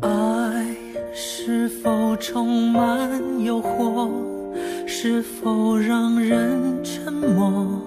爱是否充满诱惑？是否让人沉默？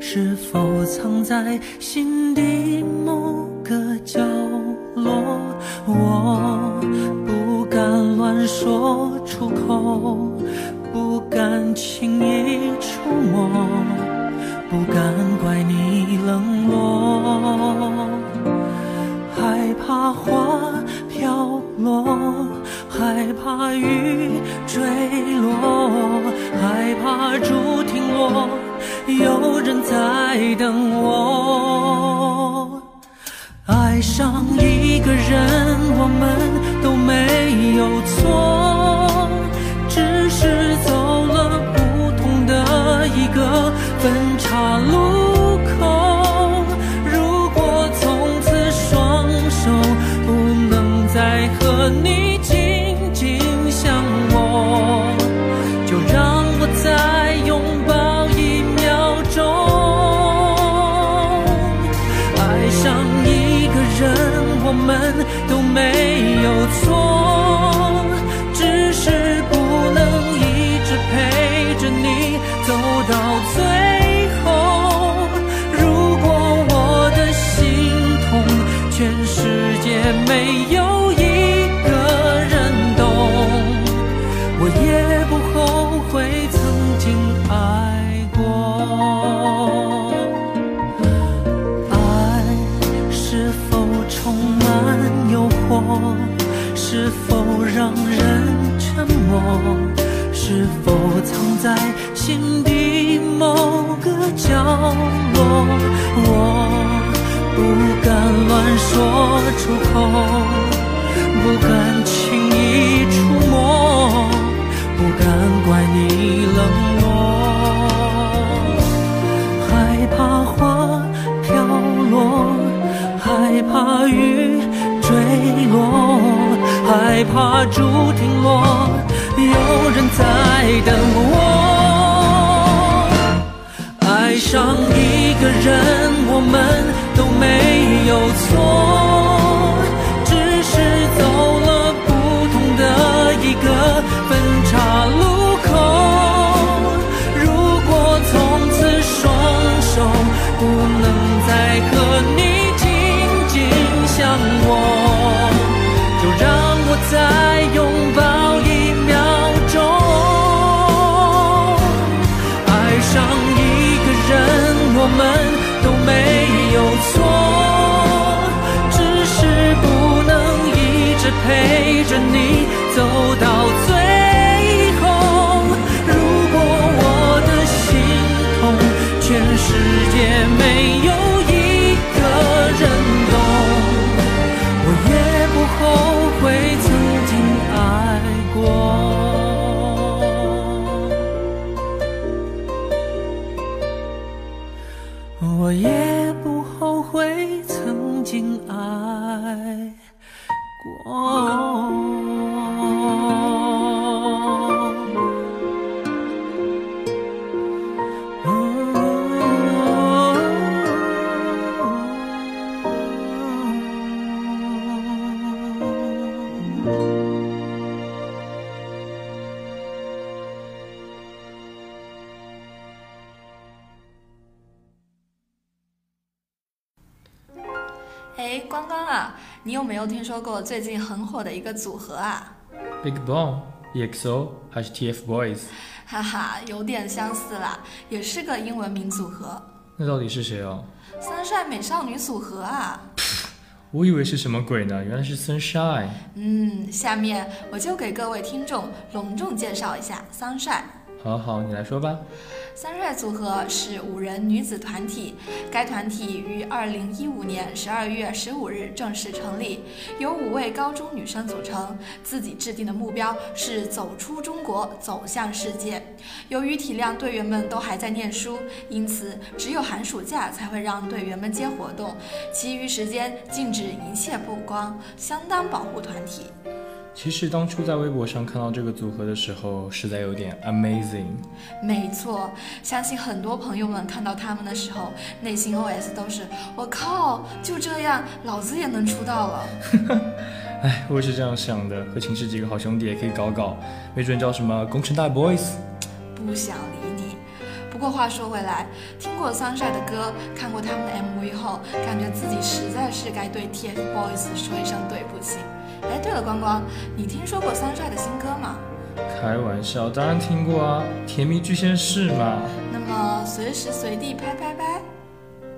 是否藏在心底某个角落？我不敢乱说出口，不敢轻易触摸，不敢怪你冷落。害怕花飘落，害怕雨坠落，害怕竹停落，有人在等我。爱上一个人，我们都没有错，在心底某个角落？我不敢乱说出口，不敢轻易触摸，不敢怪你冷落。害怕花飘落，害怕雨坠落，害怕竹停落，有人在等我。爱上一个人，我们都没有错，只是走了不同的一个分岔陪着你走到最哎，光光啊，你有没有听说过最近很火的一个组合啊？Big Bang、EXO 还是 TFBOYS？哈哈，有点相似啦，也是个英文名组合，那到底是谁哦？三帅美少女组合啊。我以为是什么鬼呢，原来是 Sunshine。嗯，下面我就给各位听众隆重介绍一下 Sunshine。好好，你来说吧。Sunrise 组合是五人女子团体，该团体于二零一五年十二月十五日正式成立，由五位高中女生组成。自己制定的目标是走出中国，走向世界。由于体谅队员们都还在念书，因此只有寒暑假才会让队员们接活动，其余时间禁止一切曝光，相当保护团体。其实当初在微博上看到这个组合的时候，实在有点 amazing。没错，相信很多朋友们看到他们的时候，内心 OS 都是：我靠，就这样，老子也能出道了。哎，我也是这样想的，和寝室几个好兄弟也可以搞搞，没准叫什么工程大 boys。不想理你。不过话说回来，听过 Sunshine 的歌，看过他们的 MV 后，感觉自己实在是该对 TFBOYS 说一声对不起。哎，对了，光光，你听说过 Sunshine 的新歌吗？开玩笑，当然听过啊，《甜蜜巨仙士》嘛。那么随时随地拍拍拍。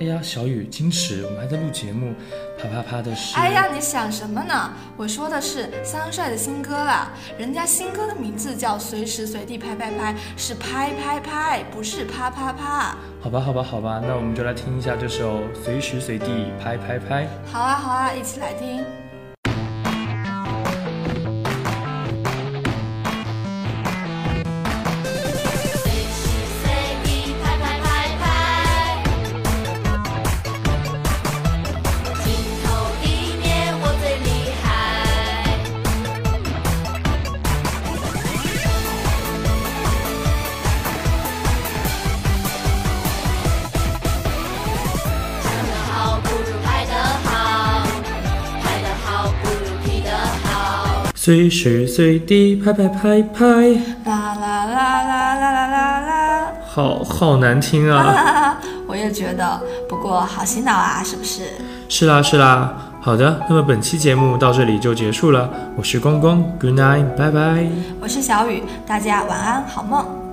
哎呀，小雨，矜持，我们还在录节目，啪啪啪的是。哎呀，你想什么呢？我说的是 Sunshine 的新歌啦，人家新歌的名字叫随时随地拍拍拍，是拍拍拍，不是啪啪啪。好吧，好吧，好吧，那我们就来听一下这首《随时随地拍拍拍》。好啊，好啊，一起来听。随时随地拍拍拍拍，啦啦啦啦啦啦啦啦，好好难听啊！我也觉得，不过好洗脑啊，是不是？是啦是啦，好的，那么本期节目到这里就结束了。我是光光，Good night，拜拜。我是小雨，大家晚安，好梦。